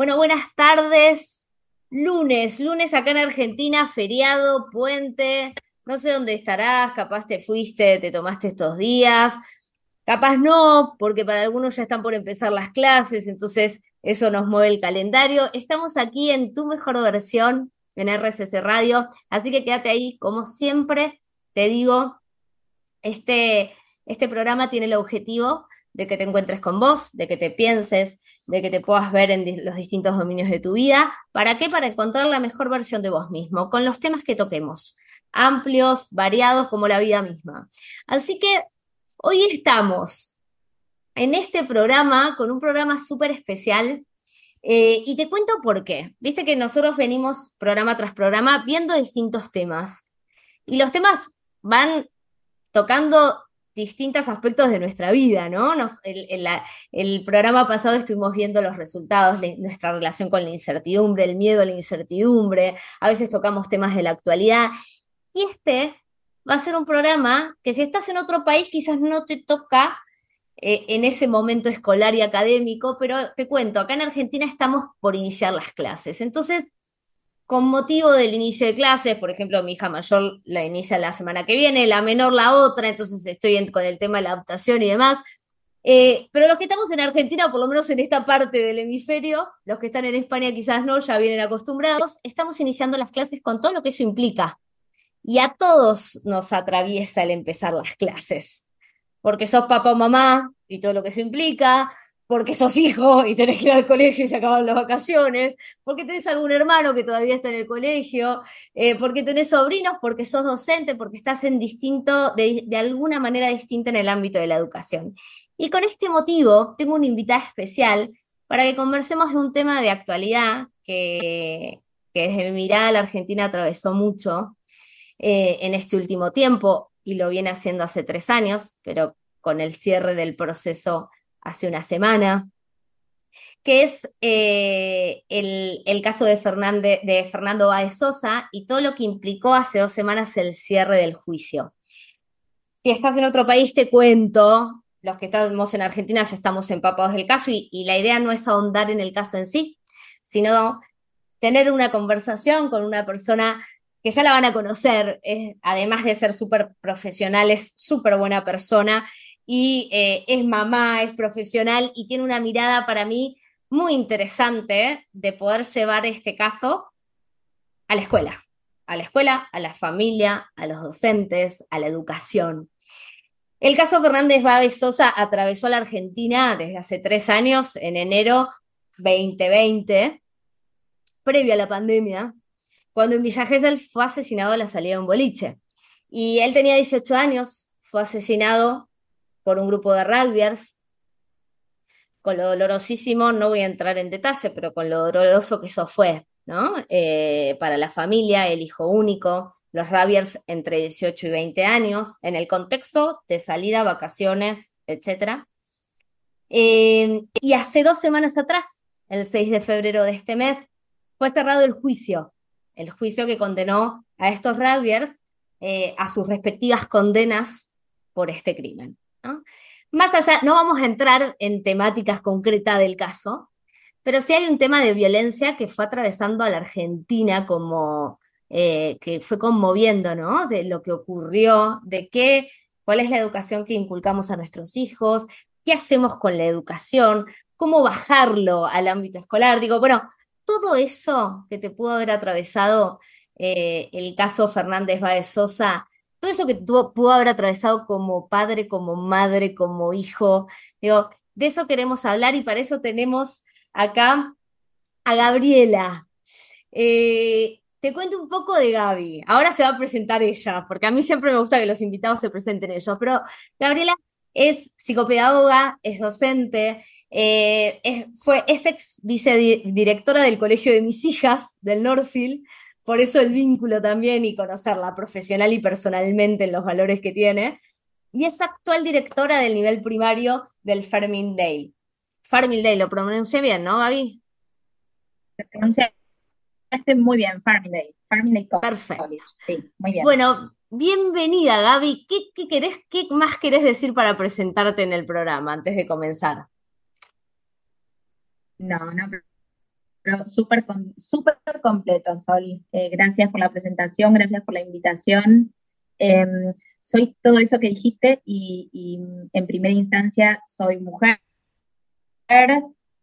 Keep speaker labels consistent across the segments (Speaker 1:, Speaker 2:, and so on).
Speaker 1: Bueno, buenas tardes. Lunes, lunes acá en Argentina, feriado, puente. No sé dónde estarás, capaz te fuiste, te tomaste estos días. Capaz no, porque para algunos ya están por empezar las clases, entonces eso nos mueve el calendario. Estamos aquí en tu mejor versión en RSS Radio, así que quédate ahí, como siempre te digo, este, este programa tiene el objetivo de que te encuentres con vos, de que te pienses, de que te puedas ver en los distintos dominios de tu vida. ¿Para qué? Para encontrar la mejor versión de vos mismo, con los temas que toquemos, amplios, variados como la vida misma. Así que hoy estamos en este programa, con un programa súper especial. Eh, y te cuento por qué. Viste que nosotros venimos programa tras programa viendo distintos temas. Y los temas van tocando distintos aspectos de nuestra vida, ¿no? el, programa pasado estuvimos viendo los resultados, nuestra relación con la incertidumbre, el miedo a la incertidumbre, a veces tocamos temas de la actualidad. Y este va a ser un programa que si estás en otro país quizás no te toca eh, en ese momento escolar y académico, pero te cuento, acá en Argentina estamos por iniciar las clases. Entonces, con motivo del inicio de clases, por ejemplo, mi hija mayor la inicia la semana que viene, la menor la otra, entonces estoy con el tema de la adaptación y demás. Eh, pero los que estamos en Argentina, por lo menos en esta parte del hemisferio, los que están en España quizás no, ya vienen acostumbrados, estamos iniciando las clases con todo lo que eso implica. Y a todos nos atraviesa el empezar las clases, porque sos papá o mamá y todo lo que eso implica, porque sos hijo y tenés que ir al colegio y se acaban las vacaciones, porque tenés algún hermano que todavía está en el colegio, eh, porque tenés sobrinos, porque sos docente, porque estás en distinto, de, alguna manera distinta en el ámbito de la educación. Y con este motivo tengo una invitada especial para que conversemos de un tema de actualidad que, desde mi mirada la Argentina atravesó mucho eh, en este último tiempo y lo viene haciendo hace tres años, pero con el cierre del proceso hace una semana, que es eh, el, caso de, de Fernando Báez Sosa y todo lo que implicó hace dos semanas el cierre del juicio. Si estás en otro país, te cuento, los que estamos en Argentina ya estamos empapados del caso y, y la idea no es ahondar en el caso en sí, sino tener una conversación con una persona que ya la van a conocer, además de ser súper profesional, es súper buena persona y eh, es mamá, es profesional y tiene una mirada para mí muy interesante de poder llevar este caso a la escuela, a la escuela, a la familia, a los docentes, a la educación. El caso Fernández Báez Sosa atravesó a la Argentina desde hace tres años, en enero 2020, previo a la pandemia, cuando en Villa Gesell fue asesinado a la salida de un boliche. Y él tenía 18 años, fue asesinado por un grupo de rugbyers, con lo dolorosísimo, no voy a entrar en detalle, pero con lo doloroso que eso fue, ¿no? Eh, para la familia, el hijo único, los rugbyers entre 18 y 20 años, en el contexto de salida, vacaciones, etc. Eh, y hace dos semanas atrás, el 6 de febrero de este mes, fue cerrado el juicio, el juicio que condenó a estos rugbyers eh, a sus respectivas condenas por este crimen. Más allá, no vamos a entrar en temáticas concretas del caso, pero sí hay un tema de violencia que fue atravesando a la Argentina como eh, que fue conmoviendo, ¿no? De lo que ocurrió, de qué, cuál es la educación que inculcamos a nuestros hijos, qué hacemos con la educación, cómo bajarlo al ámbito escolar. Digo, bueno, todo eso que te pudo haber atravesado eh, el caso Fernández Báez Sosa todo eso que tú pudo haber atravesado como padre, como madre, como hijo. Digo, de eso queremos hablar y para eso tenemos acá a Gabriela. Eh, te cuento un poco de Gaby. Ahora se va a presentar ella, porque a mí siempre me gusta que los invitados se presenten ellos. Pero Gabriela es psicopedagoga, es docente, eh, es, fue, es ex vicedirectora del colegio de mis hijas del Northfield, por eso el vínculo también y conocerla profesional y personalmente en los valores que tiene. Y es actual directora del nivel primario del Farmingdale. Farmingdale, lo pronuncié bien, ¿no, Gaby?
Speaker 2: Lo pronunciaste muy bien, Farmingdale. Farmingdale
Speaker 1: Perfecto. Sí, muy bien. Bueno, bienvenida, Gaby. ¿Qué, qué, querés, ¿Qué más querés decir para presentarte en el programa antes de comenzar?
Speaker 2: No, no súper súper completo, Sol. Eh, gracias por la presentación, gracias por la invitación. Em, soy todo eso que dijiste y, y, en primera instancia soy mujer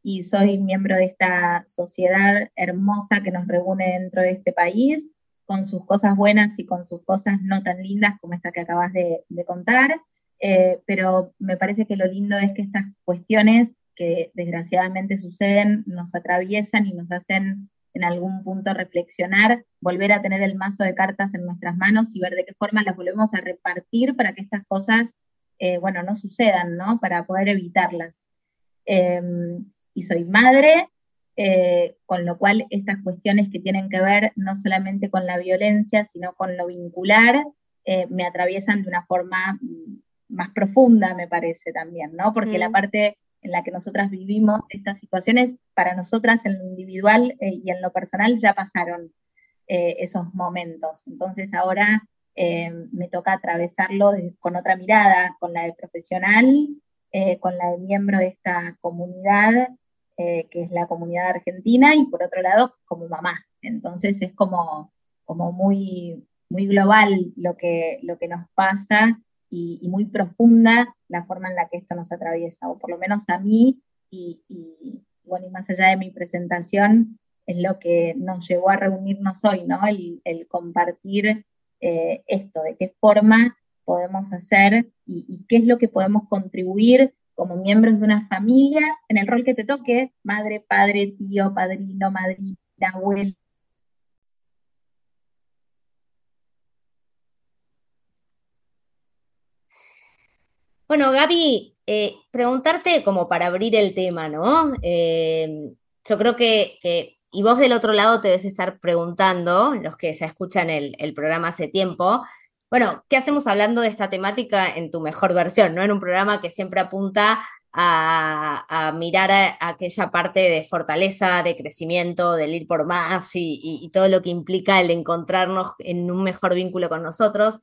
Speaker 2: y soy miembro de esta sociedad hermosa que nos reúne dentro de este país, con sus cosas buenas y con sus cosas no tan lindas como esta que acabas de, de contar. Eh, pero me parece que lo lindo es que estas cuestiones que desgraciadamente suceden nos atraviesan y nos hacen en algún punto reflexionar, volver a tener el mazo de cartas en nuestras manos y ver de qué forma las volvemos a repartir para que estas cosas, eh, bueno, no sucedan, ¿no? Para poder evitarlas. Em, y soy madre, eh, con lo cual estas cuestiones que tienen que ver no solamente con la violencia, sino con lo vincular, me atraviesan de una forma mm, más profunda, me parece también, ¿no? Porque la parte en la que nosotras vivimos estas situaciones, para nosotras en lo individual eh, y en lo personal ya pasaron eh, esos momentos. Entonces ahora eh, me toca atravesarlo con otra mirada, con la de profesional, con la de miembro de esta comunidad, que es la comunidad argentina, y por otro lado como mamá. Entonces es como, como muy, muy global lo que, lo que nos pasa y, muy profunda la forma en la que esto nos atraviesa, o por lo menos a mí, y, bueno, y más allá de mi presentación, es lo que nos llevó a reunirnos hoy, ¿no? El, compartir eh, esto, de qué forma podemos hacer y, qué es lo que podemos contribuir como miembros de una familia en el rol que te toque, madre, padre, tío, padrino, madrina, abuelo,
Speaker 1: Bueno, Gaby, eh, preguntarte como para abrir el tema, ¿no? Eh, yo creo que, y vos del otro lado te debes estar preguntando, los que ya escuchan el, programa hace tiempo, bueno, ¿qué hacemos hablando de esta temática en tu mejor versión, ¿no? En un programa que siempre apunta a, mirar a, aquella parte de fortaleza, de crecimiento, del ir por más y, todo lo que implica el encontrarnos en un mejor vínculo con nosotros.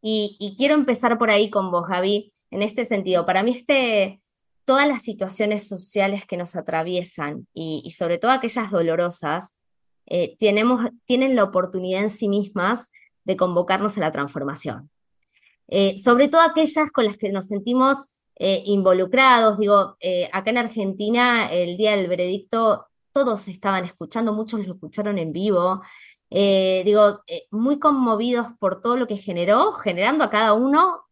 Speaker 1: Y, quiero empezar por ahí con vos, Javi en este sentido. Para mí, este, todas las situaciones sociales que nos atraviesan y, sobre todo aquellas dolorosas, eh, tenemos, tienen la oportunidad en sí mismas de convocarnos a la transformación. Eh, sobre todo aquellas con las que nos sentimos eh, involucrados. Digo, acá en Argentina, el día del veredicto, todos estaban escuchando, muchos lo escucharon en vivo. Digo, muy conmovidos por todo lo que generó, generando a cada uno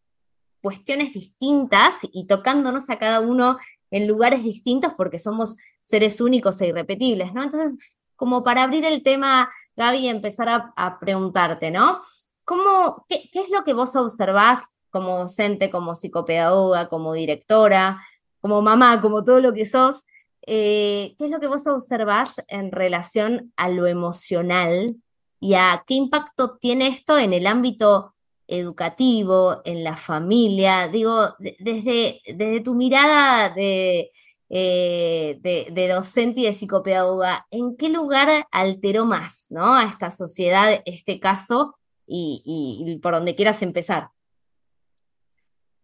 Speaker 1: cuestiones distintas y tocándonos a cada uno en lugares distintos porque somos seres únicos e irrepetibles, ¿no? Entonces, como para abrir el tema, Gaby, empezar a, preguntarte, ¿no? ¿Cómo, qué, es lo que vos observás como docente, como psicopedagoga, como directora, como mamá, como todo lo que sos? Eh, ¿Qué es lo que vos observás en relación a lo emocional y a qué impacto tiene esto en el ámbito educativo, en la familia, digo, desde, desde tu mirada de, eh, de, docente y de psicopedagoga, ¿en qué lugar alteró más ¿no? a esta sociedad este caso y, por donde quieras empezar?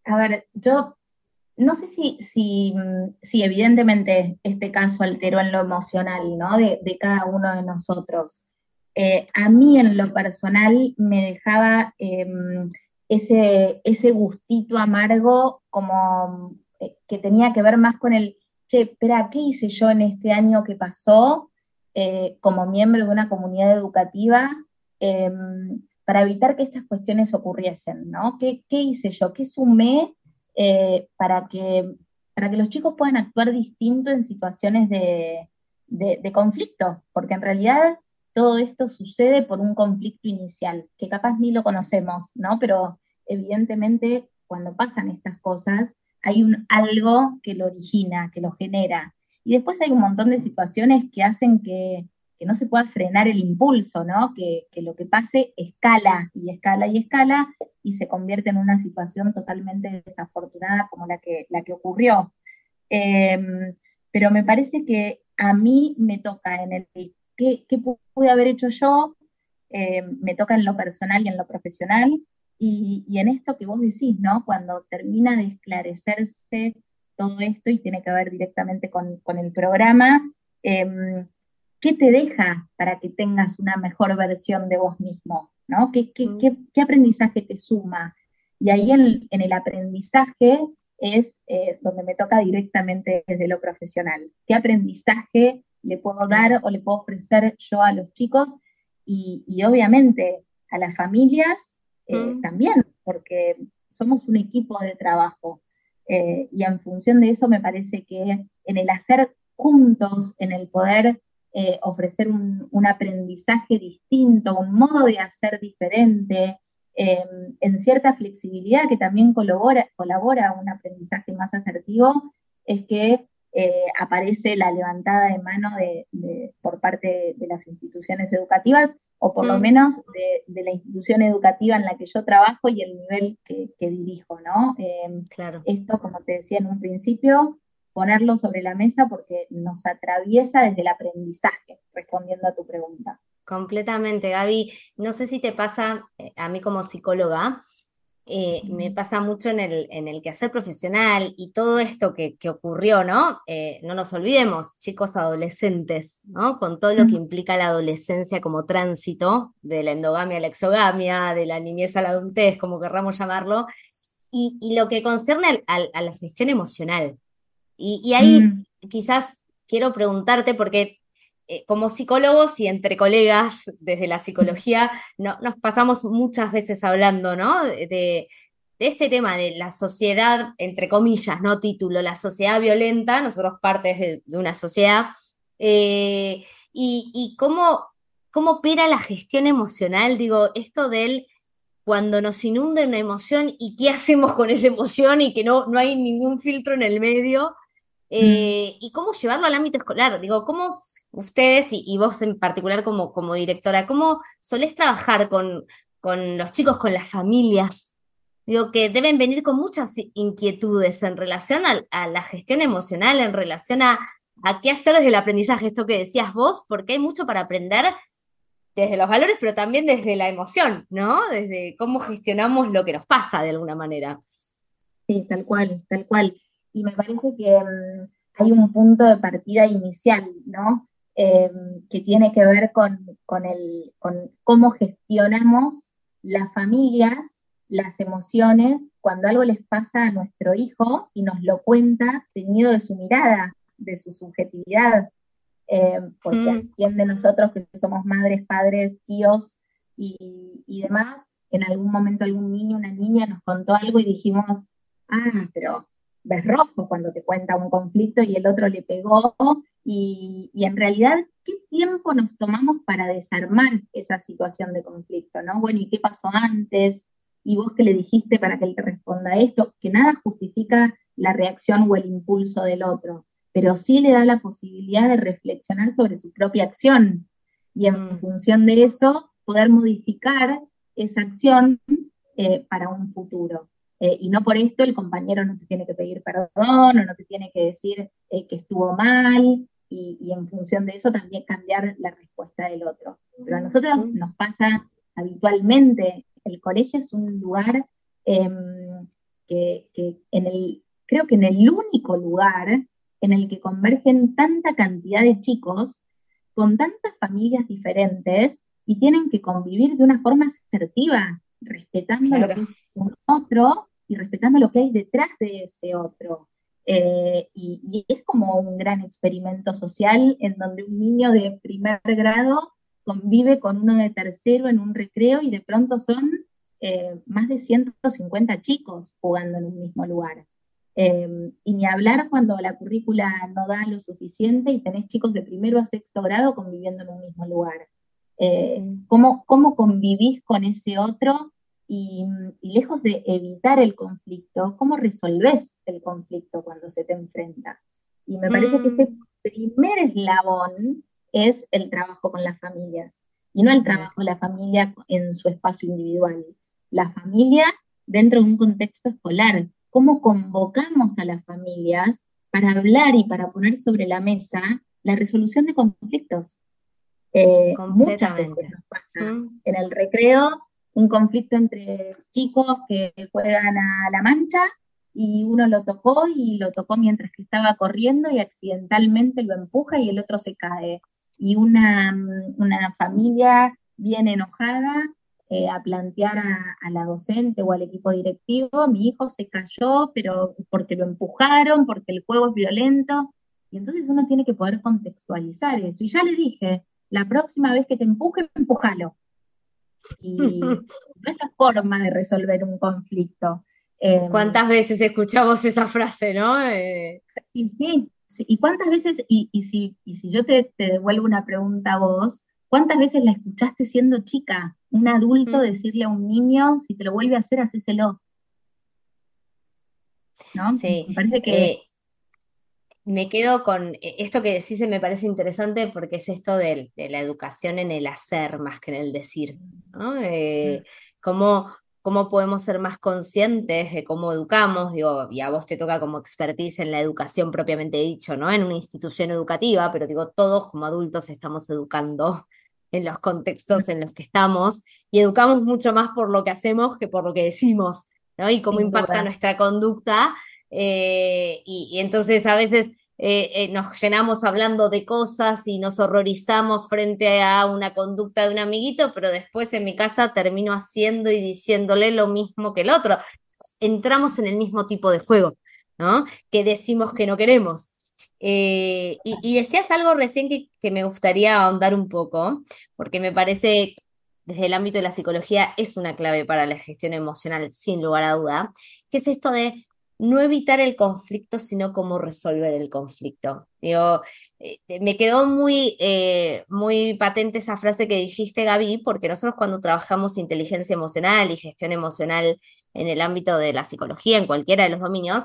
Speaker 2: A ver, yo no sé si, si, si, evidentemente este caso alteró en lo emocional, ¿no? De, de cada uno de nosotros. Eh, a mí en lo personal me dejaba em, ese, gustito amargo como eh, que tenía que ver más con el, che, espera, ¿qué hice yo en este año que pasó eh, como miembro de una comunidad educativa em, para evitar que estas cuestiones ocurriesen. ¿Qué, hice yo? ¿Qué sumé para, que, para que los chicos puedan actuar distinto en situaciones de conflicto? Porque en realidad todo esto sucede por un conflicto inicial, que capaz ni lo conocemos, ¿no? Pero evidentemente cuando pasan estas cosas hay un algo que lo origina, que lo genera. Y después hay un montón de situaciones que hacen que, no se pueda frenar el impulso, ¿no? Que, lo que pase escala y escala y escala y se convierte en una situación totalmente desafortunada como la que, la que ocurrió. Em, pero me parece que a mí me toca en el qué, pude haber hecho yo, eh, me toca en lo personal y en lo profesional, y, en esto que vos decís, ¿no? Cuando termina de esclarecerse todo esto y tiene que ver directamente con, el programa, em, qué te deja para que tengas una mejor versión de vos mismo, ¿no? ¿Qué, qué,
Speaker 1: Mm.
Speaker 2: qué- qué aprendizaje te suma? Y ahí en, en el aprendizaje es eh, donde me toca directamente desde lo profesional. ¿Qué aprendizaje le puedo dar o le puedo ofrecer yo a los chicos? Y, y obviamente a las familias eh,
Speaker 1: Mm.
Speaker 2: también, porque somos un equipo de trabajo. Eh, y en función de eso me parece que en el hacer juntos, en el poder eh, ofrecer un, un aprendizaje distinto, un modo de hacer diferente, eh, en cierta flexibilidad que también colabora, colabora a un aprendizaje más asertivo, es que eh, aparece la levantada de mano de, de- por parte de, de las instituciones educativas, o por lo
Speaker 1: Mm.
Speaker 2: menos de, la institución educativa en la que yo trabajo y el nivel que, que dirijo, ¿no? Eh,
Speaker 1: Claro.
Speaker 2: esto, como te decía en un principio, ponerlo sobre la mesa porque nos atraviesa desde el aprendizaje, respondiendo a tu pregunta.
Speaker 1: Completamente, Gaby. No sé si te pasa, eh, a mí como psicóloga, eh, me pasa mucho en el, en el quehacer profesional y todo esto que, que ocurrió, ¿no? Eh, no nos olvidemos, chicos adolescentes, ¿no? Con todo lo que implica la adolescencia como tránsito, de la endogamia a la exogamia, de la niñez a la adultez, como querramos llamarlo, y, y lo que concierne al- al- a la gestión emocional. Y, y ahí
Speaker 2: Mm,
Speaker 1: quizás quiero preguntarte, porque eh, como psicólogos y entre colegas desde la psicología, no- nos pasamos muchas veces hablando, ¿no? De, de este tema de la sociedad, entre comillas, no título, la sociedad violenta, nosotros partes de, de una sociedad, eh, y, y cómo, cómo opera la gestión emocional, digo, esto del cuando nos inunda una emoción y qué hacemos con esa emoción y que no, no hay ningún filtro en el medio.
Speaker 2: Mm.
Speaker 1: eh, y cómo llevarlo al ámbito escolar. Digo, ¿cómo ustedes y, y vos en particular como, como directora, cómo solés trabajar con, con los chicos, con las familias? Digo, que deben venir con muchas inquietudes en relación a, la gestión emocional, en relación a, a qué hacer desde el aprendizaje, esto que decías vos, porque hay mucho para aprender desde los valores, pero también desde la emoción, ¿no? Desde cómo gestionamos lo que nos pasa de alguna manera.
Speaker 2: Sí, tal cual, tal cual. Y me parece que mm, hay un punto de partida inicial, ¿no? Eh, que tiene que ver con, con el, con cómo gestionamos las familias, las emociones, cuando algo les pasa a nuestro hijo y nos lo cuenta tenido de su mirada, de su subjetividad. Eh, porque a
Speaker 1: Mm,
Speaker 2: quién de nosotros que somos madres, padres, tíos y, y demás, en algún momento algún niño, una niña nos contó algo y dijimos, ah, pero ves rojo cuando te cuenta un conflicto y el otro le pegó, y, y en realidad, ¿qué tiempo nos tomamos para desarmar esa situación de conflicto, ¿no? Bueno, ¿y qué pasó antes? ¿Y vos qué le dijiste para que él te responda esto? Que nada justifica la reacción o el impulso del otro, pero sí le da la posibilidad de reflexionar sobre su propia acción y en
Speaker 1: mm,
Speaker 2: función de eso poder modificar esa acción eh, para un futuro. Eh, y no por esto el compañero no te tiene que pedir perdón o no te tiene que decir eh, que estuvo mal y, y en función de eso también cambiar la respuesta del otro. Pero a nosotros nos pasa habitualmente, el colegio es un lugar em, que, que en el, creo que en el único lugar en el que convergen tanta cantidad de chicos con tantas familias diferentes y tienen que convivir de una forma asertiva, respetando lo que es un otro y respetando lo que hay detrás de ese otro. Eh, y, y es como un gran experimento social en donde un niño de primer grado convive con uno de tercero en un recreo y de pronto son eh, más de 150 chicos jugando en un mismo lugar. Eh, y ni hablar cuando la currícula no da lo suficiente y tenés chicos de primero a sexto grado conviviendo en un mismo lugar. Eh, ¿cómo, ¿Cómo convivís con ese otro? Y, y lejos de evitar el conflicto, ¿cómo resolvés el conflicto cuando se te enfrenta? Y me parece que ese
Speaker 1: mm,
Speaker 2: primer eslabón es el trabajo con las familias, y no el
Speaker 1: mm,
Speaker 2: trabajo de la familia en su espacio individual. La familia dentro de un contexto escolar. ¿Cómo convocamos a las familias para hablar y para poner sobre la mesa la resolución de conflictos? Eh, muchas veces nos pasa
Speaker 1: Mm,
Speaker 2: en el recreo un conflicto entre chicos que juegan a la mancha y uno lo tocó y lo tocó mientras que estaba corriendo y accidentalmente lo empuja y el otro se cae. y una, una familia bien enojada eh, a plantear a, la docente o al equipo directivo, mi hijo se cayó, pero porque lo empujaron, porque el juego es violento, y entonces uno tiene que poder contextualizar eso. Y ya le dije, la próxima vez que te empuje, empujalo. Y no es la forma de resolver un conflicto.
Speaker 1: Em, ¿Cuántas veces escuchamos esa frase, no?
Speaker 2: Eh, y sí, ¿Y cuántas veces, y, si, si yo te, devuelvo una pregunta a vos, cuántas veces la escuchaste siendo chica? Un adulto decirle a un niño, si te lo vuelve a hacer, hacéselo. ¿No?
Speaker 1: Sí. Me parece que... Eh, me quedo con eh, esto que decís, me parece interesante porque es esto de, la educación en el hacer más que en el decir, ¿no? Eh, cómo, cómo podemos ser más conscientes de cómo educamos, digo, y a vos te toca como expertise en la educación propiamente dicho, ¿no? En una institución educativa, pero digo, todos como adultos estamos educando en los contextos en los que estamos y educamos mucho más por lo que hacemos que por lo que decimos, ¿no? Y cómo impacta nuestra conducta. Eh, y entonces a veces eh, eh, nos llenamos hablando de cosas y nos horrorizamos frente a una conducta de un amiguito, pero después en mi casa termino haciendo y diciéndole lo mismo que el otro. Entramos en el mismo tipo de juego, ¿no? Que decimos que no queremos. Y, decías algo recién que, que me gustaría ahondar un poco, porque me parece desde el ámbito de la psicología es una clave para la gestión emocional, sin lugar a duda, que es esto de no evitar el conflicto, sino cómo resolver el conflicto. Eh, me quedó muy, eh, muy patente esa frase que dijiste, Gaby, porque nosotros cuando trabajamos inteligencia emocional y gestión emocional en el ámbito de la psicología, en cualquiera de los dominios,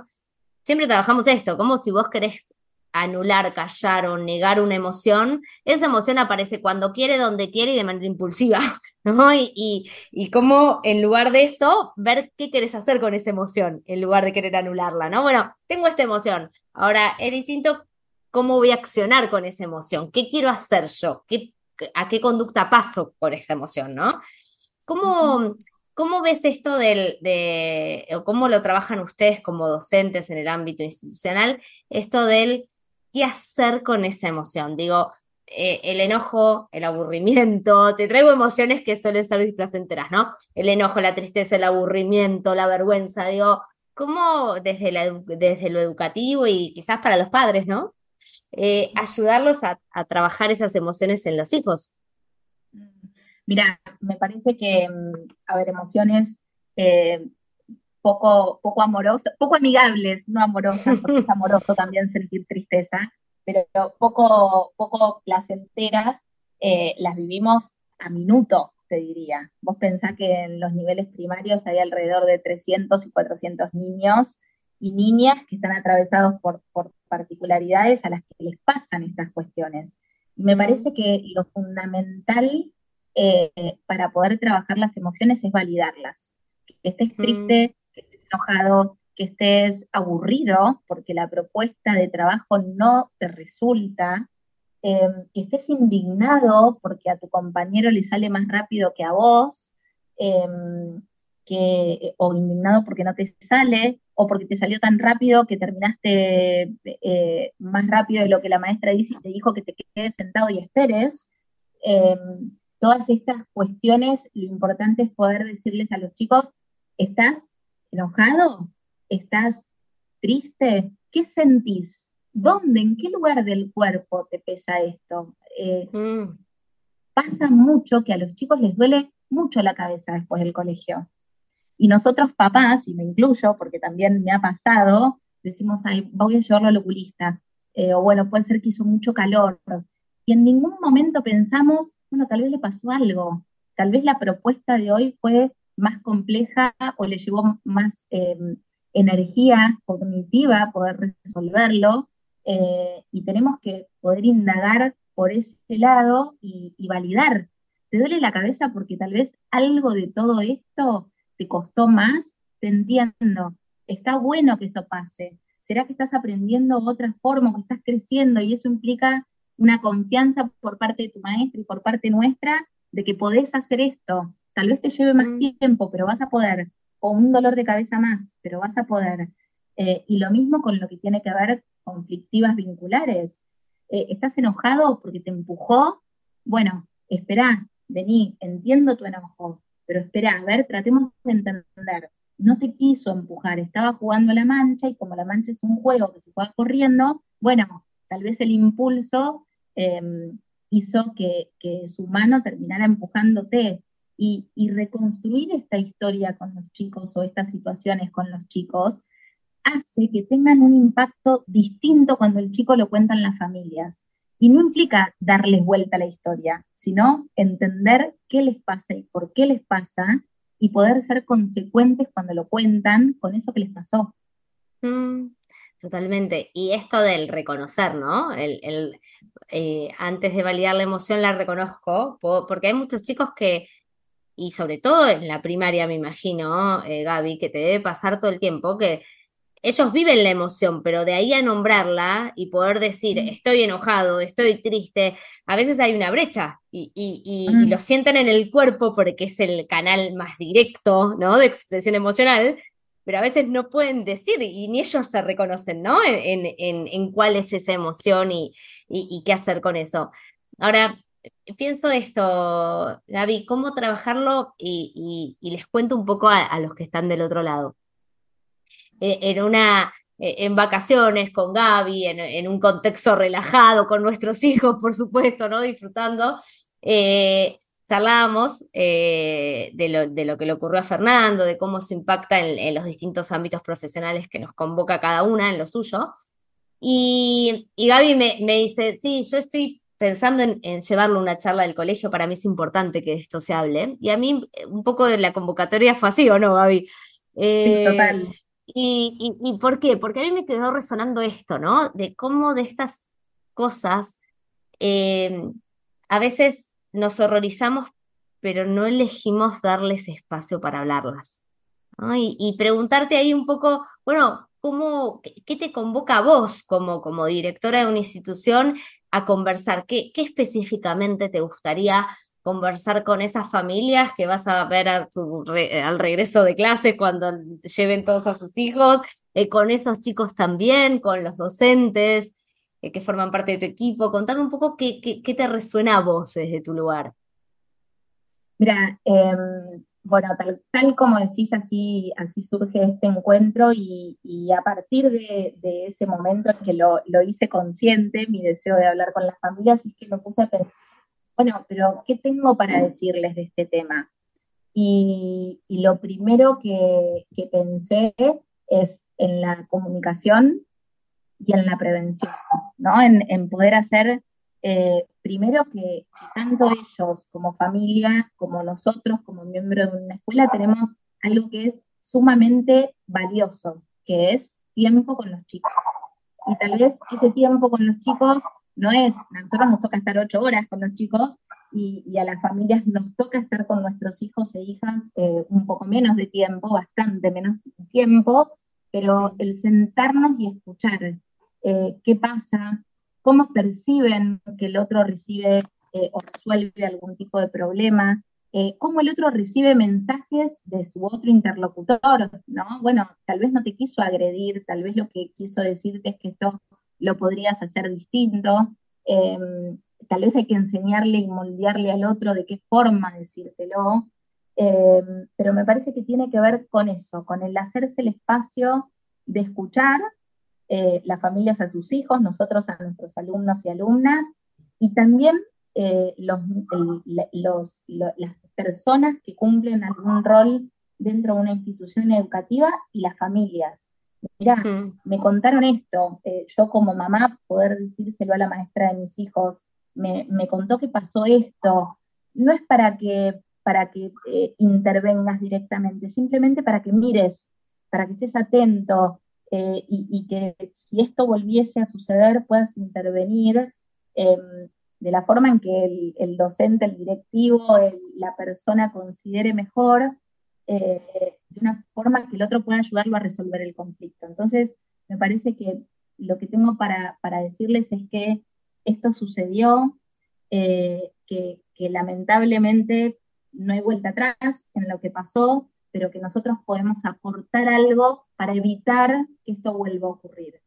Speaker 1: siempre trabajamos esto, como si vos querés anular, callar o negar una emoción, esa emoción aparece cuando quiere, donde quiere y de manera impulsiva, ¿no? Y, y, cómo en lugar de eso, ver qué querés hacer con esa emoción, en lugar de querer anularla, ¿no? Bueno, tengo esta emoción, ahora es distinto cómo voy a accionar con esa emoción, qué quiero hacer yo, ¿Qué, a qué conducta paso por esa emoción, ¿no? ¿Cómo, ¿Cómo ves esto del, de, o cómo lo trabajan ustedes como docentes en el ámbito institucional, esto del qué hacer con esa emoción. Digo, eh, el enojo, el aburrimiento, te traigo emociones que suelen ser displacenteras, ¿no? El enojo, la tristeza, el aburrimiento, la vergüenza, digo, ¿cómo desde, desde lo educativo y quizás para los padres, ¿no? Eh, ayudarlos a, trabajar esas emociones en los hijos.
Speaker 2: Mira, me parece que, mm, a ver, emociones eh, poco, poco amorosas, poco amigables, no amorosas, porque es amoroso también sentir tristeza, pero poco, poco placenteras, eh, las vivimos a minuto, te diría. Vos pensás que en los niveles primarios hay alrededor de 300 y 400 niños y niñas que están atravesados por, por particularidades a las que les pasan estas cuestiones. Y me parece que lo fundamental eh, para poder trabajar las emociones es validarlas. Que estés triste, enojado, que estés aburrido porque la propuesta de trabajo no te resulta, em, que estés indignado porque a tu compañero le sale más rápido que a vos, em, que, o indignado porque no te sale, o porque te salió tan rápido que terminaste eh, más rápido de lo que la maestra dice y te dijo que te quedes sentado y esperes. Em, todas estas cuestiones, lo importante es poder decirles a los chicos, estás enojado? ¿Estás triste? ¿Qué sentís? ¿Dónde? ¿En qué lugar del cuerpo te pesa esto? Eh, mm. Pasa mucho que a los chicos les duele mucho la cabeza después del colegio. Y nosotros papás, y me incluyo porque también me ha pasado, decimos, ay, voy a llevarlo al oculista. Eh, o bueno, puede ser que hizo mucho calor. Y en ningún momento pensamos, bueno, tal vez le pasó algo. Tal vez la propuesta de hoy fue más compleja o le llevó más em, energía cognitiva poder resolverlo eh, y tenemos que poder indagar por ese lado y, validar. ¿Te duele la cabeza porque tal vez algo de todo esto te costó más? Te entiendo. Está bueno que eso pase. ¿Será que estás aprendiendo otra forma, que estás creciendo y eso implica una confianza por parte de tu maestra y por parte nuestra de que podés hacer esto, Tal vez te lleve más mm. tiempo, pero vas a poder, o un dolor de cabeza más, pero vas a poder. Eh, y lo mismo con lo que tiene que ver conflictivas vinculares. eh, ¿estás enojado porque te empujó? Bueno, espera, vení, entiendo tu enojo, pero espera, a ver, tratemos de entender. No te quiso empujar, estaba jugando la mancha y como la mancha es un juego que se juega corriendo, bueno, tal vez el impulso em, hizo que, su mano terminara empujándote. Y, y, reconstruir esta historia con los chicos o estas situaciones con los chicos hace que tengan un impacto distinto cuando el chico lo cuenta en las familias. Y no implica darles vuelta a la historia, sino entender qué les pasa y por qué les pasa y poder ser consecuentes cuando lo cuentan con eso que les pasó.
Speaker 1: Mm, totalmente. Y esto del reconocer, ¿no? El, eh, antes de validar la emoción la reconozco, porque hay muchos chicos que, y sobre todo en la primaria me imagino, eh, Gaby, que te debe pasar todo el tiempo, que ellos viven la emoción, pero de ahí a nombrarla y poder decir, mm. estoy enojado, estoy triste, a veces hay una brecha y, mm. lo sienten en el cuerpo porque es el canal más directo, ¿no? De expresión emocional, pero a veces no pueden decir y ni ellos se reconocen, ¿no? En, cuál es esa emoción y, qué hacer con eso. Ahora, pienso esto, Gaby, cómo trabajarlo y, les cuento un poco a los que están del otro lado. Eh, en una eh, en vacaciones con Gaby, en, un contexto relajado con nuestros hijos, por supuesto, ¿no? Disfrutando, eh, charlábamos de, lo, que le ocurrió a Fernando, de cómo se impacta en, los distintos ámbitos profesionales que nos convoca cada una en lo suyo. Y, Gaby me, dice, sí, yo estoy pensando en, en llevarlo a una charla del colegio, para mí es importante que esto se hable. Y a mí un poco de la convocatoria fue así, ¿o no, Gaby?
Speaker 2: sí, total.
Speaker 1: Y, y, por qué? Porque a mí me quedó resonando esto, ¿no? De cómo de estas cosas eh, a veces nos horrorizamos, pero no elegimos darles espacio para hablarlas. Y, preguntarte ahí un poco, bueno, ¿cómo, qué, te convoca a vos como, como directora de una institución a conversar? ¿Qué, qué específicamente te gustaría conversar con esas familias que vas a ver al regreso de clase cuando lleven todos a sus hijos, eh, con esos chicos también, con los docentes eh, que forman parte de tu equipo. Contame un poco qué, te resuena a vos desde tu lugar.
Speaker 2: Mira, em, bueno, tal, como decís, así, así surge este encuentro y, a partir de, ese momento en que lo, lo hice consciente, mi deseo de hablar con las familias, es que me puse a pensar bueno, pero ¿qué tengo para decirles de este tema? Y, lo primero que, pensé es en la comunicación y en la prevención, ¿no? En, poder hacer, eh, primero que, tanto ellos como familia, como nosotros, como miembros de una escuela, tenemos algo que es sumamente valioso, que es tiempo con los chicos. Y tal vez ese tiempo con los chicos no es, a nosotros nos toca estar ocho horas con los chicos y, a las familias nos toca estar con nuestros hijos e hijas eh, un poco menos de tiempo, bastante menos tiempo, pero el sentarnos y escuchar eh, qué pasa, cómo perciben que el otro recibe eh, o resuelve algún tipo de problema, cómo el otro recibe mensajes de su otro interlocutor, ¿no? Bueno, tal vez no te quiso agredir, tal vez lo que quiso decirte es que esto lo podrías hacer distinto. Em, tal vez hay que enseñarle y moldearle al otro de qué forma decírtelo, em, pero me parece que tiene que ver con eso, con el hacerse el espacio de escuchar eh, las familias a sus hijos, nosotros a nuestros alumnos y alumnas, y también eh, los, las personas que cumplen algún rol dentro de una institución educativa y las familias. Mira, me contaron esto, eh, yo como mamá poder decírselo a la maestra de mis hijos, me, contó que pasó esto, no es para que, para que intervengas directamente, simplemente para que mires, para que estés atento eh, y, que si esto volviese a suceder puedas intervenir em, de la forma en que el, docente, el directivo, la persona considere mejor eh, de una forma que el otro pueda ayudarlo a resolver el conflicto. Entonces, me parece que lo que tengo para, decirles es que esto sucedió, eh, que, lamentablemente no hay vuelta atrás en lo que pasó, pero que nosotros podemos aportar algo para evitar que esto vuelva a ocurrir.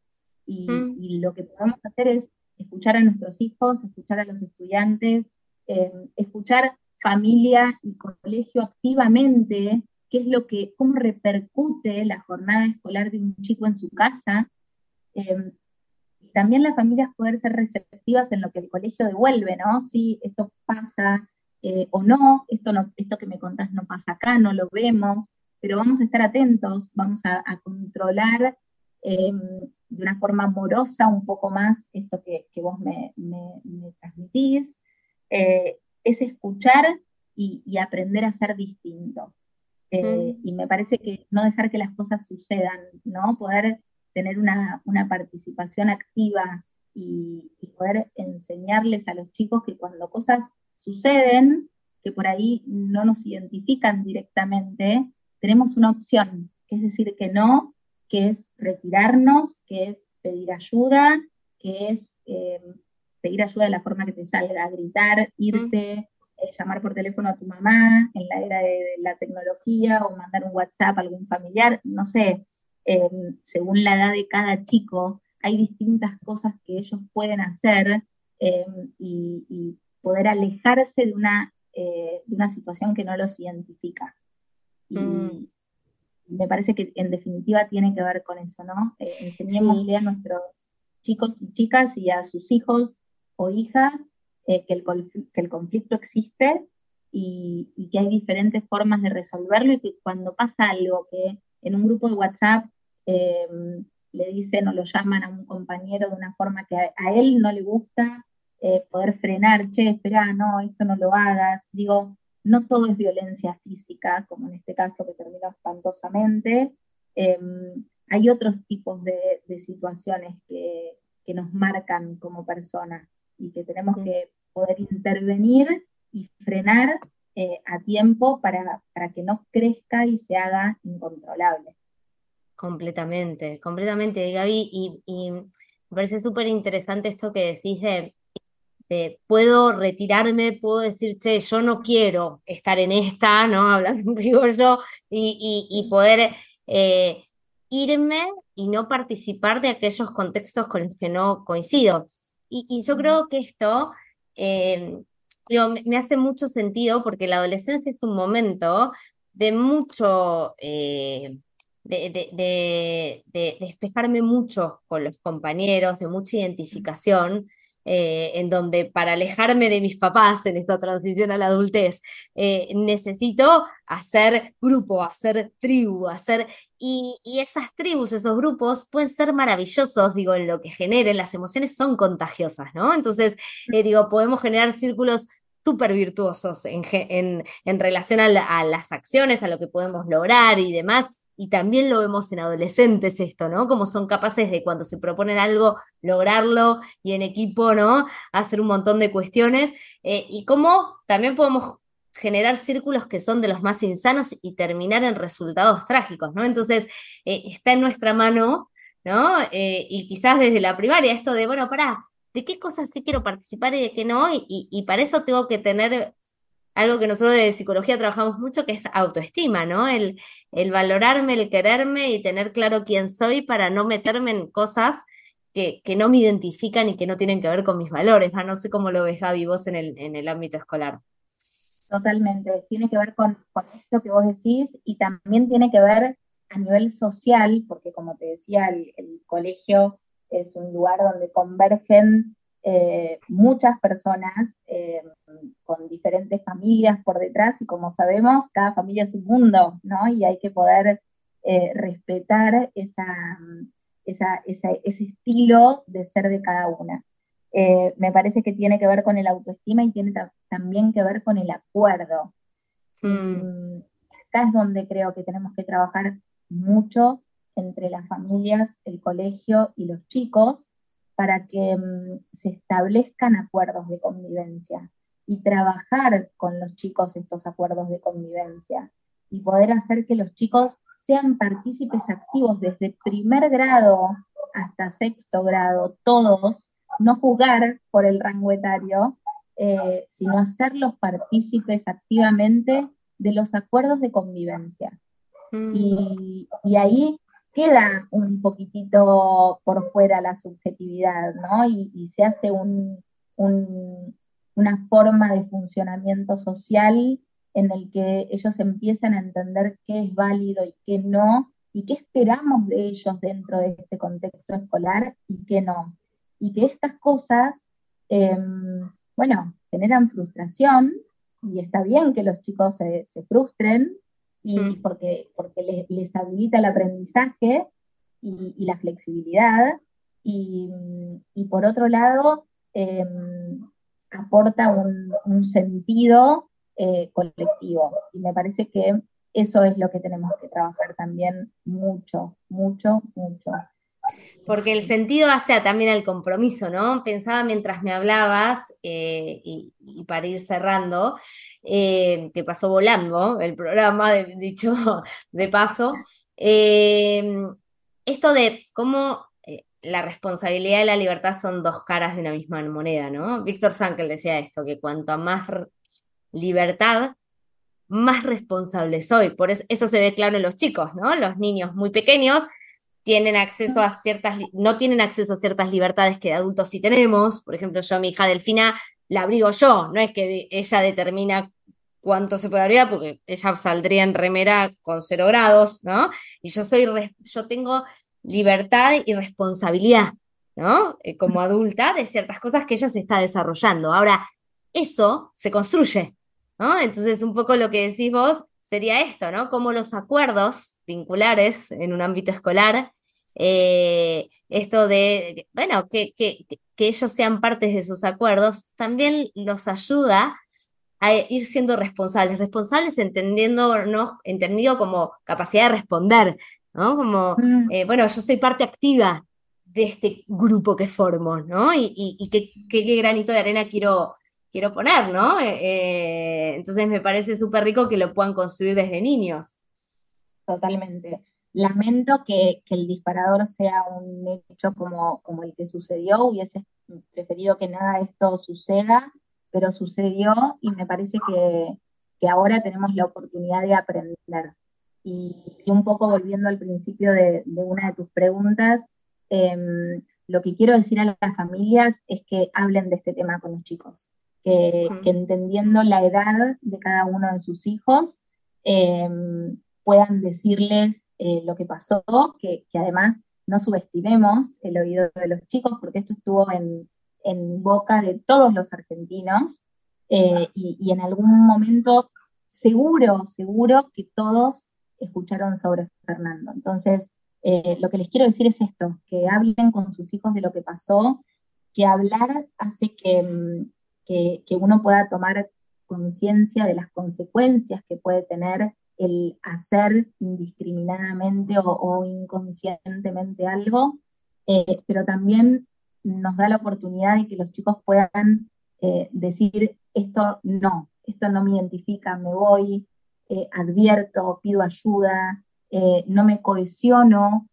Speaker 2: Y, mm. y lo que podemos hacer es escuchar a nuestros hijos, escuchar a los estudiantes, eh, escuchar familia y colegio activamente, qué es lo que, cómo repercute la jornada escolar de un chico en su casa. Eh, y también las familias poder ser receptivas en lo que el colegio devuelve, ¿no? Si esto pasa eh, o no, esto, no, esto que me contás no pasa acá, no lo vemos, pero vamos a estar atentos, vamos a, controlar em, de una forma amorosa un poco más esto que, vos me, transmitís, eh, es escuchar y, aprender a ser distinto. Eh, y me parece que no dejar que las cosas sucedan, ¿no? Poder tener una, participación activa y, poder enseñarles a los chicos que cuando cosas suceden, que por ahí no nos identifican directamente, tenemos una opción, que es decir que no, que es retirarnos, que es pedir ayuda, que es eh, pedir ayuda de la forma que te salga, gritar, irte, eh, llamar por teléfono a tu mamá en la era de, la tecnología o mandar un WhatsApp a algún familiar, no sé, em, según la edad de cada chico, hay distintas cosas que ellos pueden hacer em, y, poder alejarse de una, eh, de una situación que no los identifica. Y mm. me parece que en definitiva tiene que ver con eso, ¿no? Eh, enseñémosle a nuestros chicos y chicas y a sus hijos o hijas eh, que, el, conflicto existe y, que hay diferentes formas de resolverlo y que cuando pasa algo que en un grupo de WhatsApp em, le dicen o lo llaman a un compañero de una forma que a, él no le gusta, eh, poder frenar, che, espera, no, esto no lo hagas. Digo, no todo es violencia física, como en este caso que terminó espantosamente. Em, hay otros tipos de, situaciones que, que, nos marcan como personas y que tenemos que poder intervenir y frenar eh, a tiempo para, que no crezca y se haga incontrolable.
Speaker 1: Completamente, completamente, Gaby, y, me parece súper interesante esto que decís de, puedo retirarme, puedo decirte, yo no quiero estar en esta, ¿no? Hablando un yo, y, y, poder eh, irme y no participar de aquellos contextos con los que no coincido. Y, yo creo que esto eh, me hace mucho sentido porque la adolescencia es un momento de mucho, eh, de, despejarme mucho con los compañeros, de mucha identificación, eh, en donde para alejarme de mis papás en esta transición a la adultez, eh, necesito hacer grupo, hacer tribu, hacer... Y, esas tribus, esos grupos pueden ser maravillosos, digo, en lo que generen, las emociones son contagiosas, ¿no? Entonces, eh, digo, podemos generar círculos súper virtuosos en, en, relación a, a las acciones, a lo que podemos lograr y demás y también lo vemos en adolescentes esto, ¿no? Como son capaces de cuando se proponen algo, lograrlo y en equipo, ¿no? Hacer un montón de cuestiones eh, y cómo también podemos generar círculos que son de los más insanos y terminar en resultados trágicos, ¿no? Entonces, eh, está en nuestra mano, ¿no? Eh, y quizás desde la primaria, esto de, bueno, pará, ¿de qué cosas sí quiero participar y de qué no? y para eso tengo que tener algo que nosotros de psicología trabajamos mucho, que es autoestima, ¿no? El, el valorarme, el quererme y tener claro quién soy para no meterme en cosas que, no me identifican y que no tienen que ver con mis valores. No sé cómo lo ves, Gaby, vos en el, en el ámbito escolar.
Speaker 2: Totalmente, tiene que ver con, esto que vos decís y también tiene que ver a nivel social, porque como te decía, el colegio es un lugar donde convergen eh, muchas personas eh, con diferentes familias por detrás y como sabemos, cada familia es un mundo, ¿no? Y hay que poder eh, respetar esa, ese estilo de ser de cada una. me parece que tiene que ver con el autoestima y tiene también que ver con el acuerdo. Mm. acá es donde creo que tenemos que trabajar mucho entre las familias, el colegio y los chicos, para que mm, se establezcan acuerdos de convivencia y trabajar con los chicos estos acuerdos de convivencia y poder hacer que los chicos sean partícipes activos desde primer grado hasta sexto grado, todos, no jugar por el rango etario, eh, sino hacerlos partícipes activamente de los acuerdos de convivencia. Mm. Y, y, ahí queda un poquitito por fuera la subjetividad, ¿no? Y, se hace una forma de funcionamiento social en el que ellos empiezan a entender qué es válido y qué no, y qué esperamos de ellos dentro de este contexto escolar y qué no. Y que estas cosas, em, bueno, generan frustración, y está bien que los chicos se, frustren, y mm. porque, porque les, habilita el aprendizaje y, la flexibilidad, y, por otro lado, em, aporta un, sentido eh, colectivo. Y me parece que eso es lo que tenemos que trabajar también mucho, mucho, mucho.
Speaker 1: Porque el sentido hace también el compromiso, ¿no? Pensaba mientras me hablabas, eh, y, para ir cerrando, eh, que pasó volando el programa, dicho de paso, esto de cómo la responsabilidad y la libertad son dos caras de una misma moneda, ¿no? Víctor Frankl decía esto, que cuanto más libertad, más responsable soy. Por eso, eso se ve claro en los chicos, ¿no? Los niños muy pequeños tienen acceso a ciertas, no tienen acceso a ciertas libertades que de adultos sí tenemos. Por ejemplo, yo mi hija Delfina la abrigo yo, no es que ella determina cuánto se puede abrir, porque ella saldría en remera con cero grados, ¿no? Y yo soy, yo tengo libertad y responsabilidad, ¿no? Eh, como adulta de ciertas cosas que ella se está desarrollando. Ahora, eso se construye, entonces, un poco lo que decís vos sería esto, ¿no? Como los acuerdos vinculares en un ámbito escolar, eh, esto de, bueno, que, ellos sean partes de esos acuerdos, también los ayuda a ir siendo responsables, responsables entendiendo, ¿no? entendido como capacidad de responder, ¿no? Como, mm. eh, bueno, yo soy parte activa de este grupo que formo, ¿no? Y, qué, granito de arena quiero, quiero poner, ¿no? Eh, eh, entonces me parece súper rico que lo puedan construir desde niños.
Speaker 2: Totalmente. Lamento que, el disparador sea un hecho como, el que sucedió, hubiese preferido que nada de esto suceda, pero sucedió y me parece que, ahora tenemos la oportunidad de aprender. Y, un poco volviendo al principio de, una de tus preguntas, em, lo que quiero decir a las familias es que hablen de este tema con los chicos que, entendiendo la edad de cada uno de sus hijos, em, puedan decirles eh, lo que pasó, que, además no subestimemos el oído de los chicos, porque esto estuvo en, boca de todos los argentinos eh, y, en algún momento seguro, seguro que todos escucharon sobre Fernando. Entonces, eh, lo que les quiero decir es esto, que hablen con sus hijos de lo que pasó, que hablar hace que, que, uno pueda tomar conciencia de las consecuencias que puede tener el hacer indiscriminadamente o, inconscientemente algo, eh, pero también nos da la oportunidad de que los chicos puedan eh, decir, esto no, esto no me identifica, me voy, eh, advierto, pido ayuda, no me cohesiono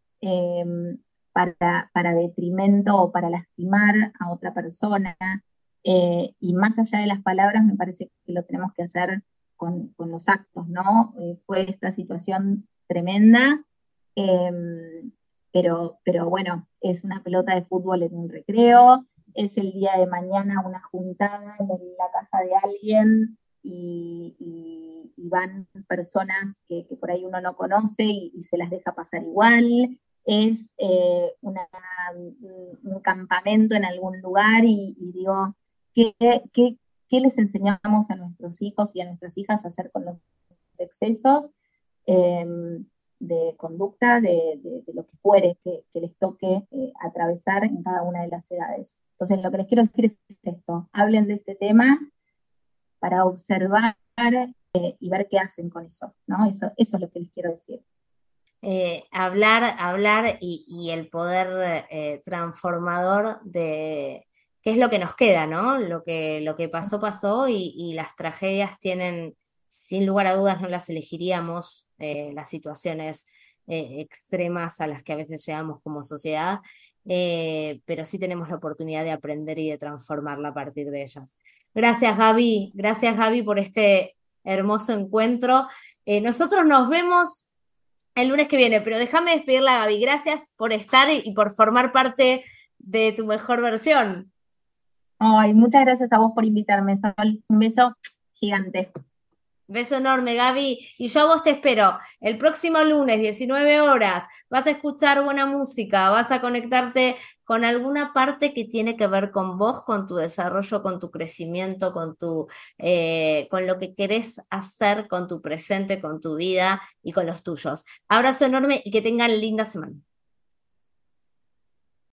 Speaker 2: para, para detrimento o para lastimar a otra persona. Eh, y más allá de las palabras, me parece que lo tenemos que hacer con, los actos, ¿no? Eh, fue esta situación tremenda, em, pero, pero bueno, es una pelota de fútbol en un recreo, es el día de mañana una juntada en la casa de alguien y, van personas que, por ahí uno no conoce y, se las deja pasar igual, es eh, un campamento en algún lugar y digo, ¿Qué, les enseñamos a nuestros hijos y a nuestras hijas a hacer con los excesos em, de conducta, de, lo que fuere que, les toque eh, atravesar en cada una de las edades? Entonces, lo que les quiero decir es esto, hablen de este tema para observar eh, y ver qué hacen con eso, ¿no? Eso, eso es lo que les quiero decir.
Speaker 1: Eh, hablar, hablar y, el poder transformador de, qué es lo que nos queda, ¿no? Lo que, lo que pasó, pasó y, las tragedias tienen, sin lugar a dudas, no las elegiríamos, eh, las situaciones eh, extremas a las que a veces llegamos como sociedad, eh, pero sí tenemos la oportunidad de aprender y de transformarla a partir de ellas. Gracias, Gaby. Gracias, Gaby, por este hermoso encuentro. nosotros nos vemos el lunes que viene, pero déjame despedirla, Gaby. Gracias por estar y por formar parte de tu mejor versión.
Speaker 2: Ay, muchas gracias a vos por invitarme, Sol. Un beso gigante.
Speaker 1: Beso enorme, Gaby. Y yo a vos te espero. El próximo lunes, 19 horas, vas a escuchar buena música, vas a conectarte con alguna parte que tiene que ver con vos, con tu desarrollo, con tu crecimiento, con tu, eh, con lo que querés hacer con tu presente, con tu vida y con los tuyos. Abrazo enorme y que tengan linda semana.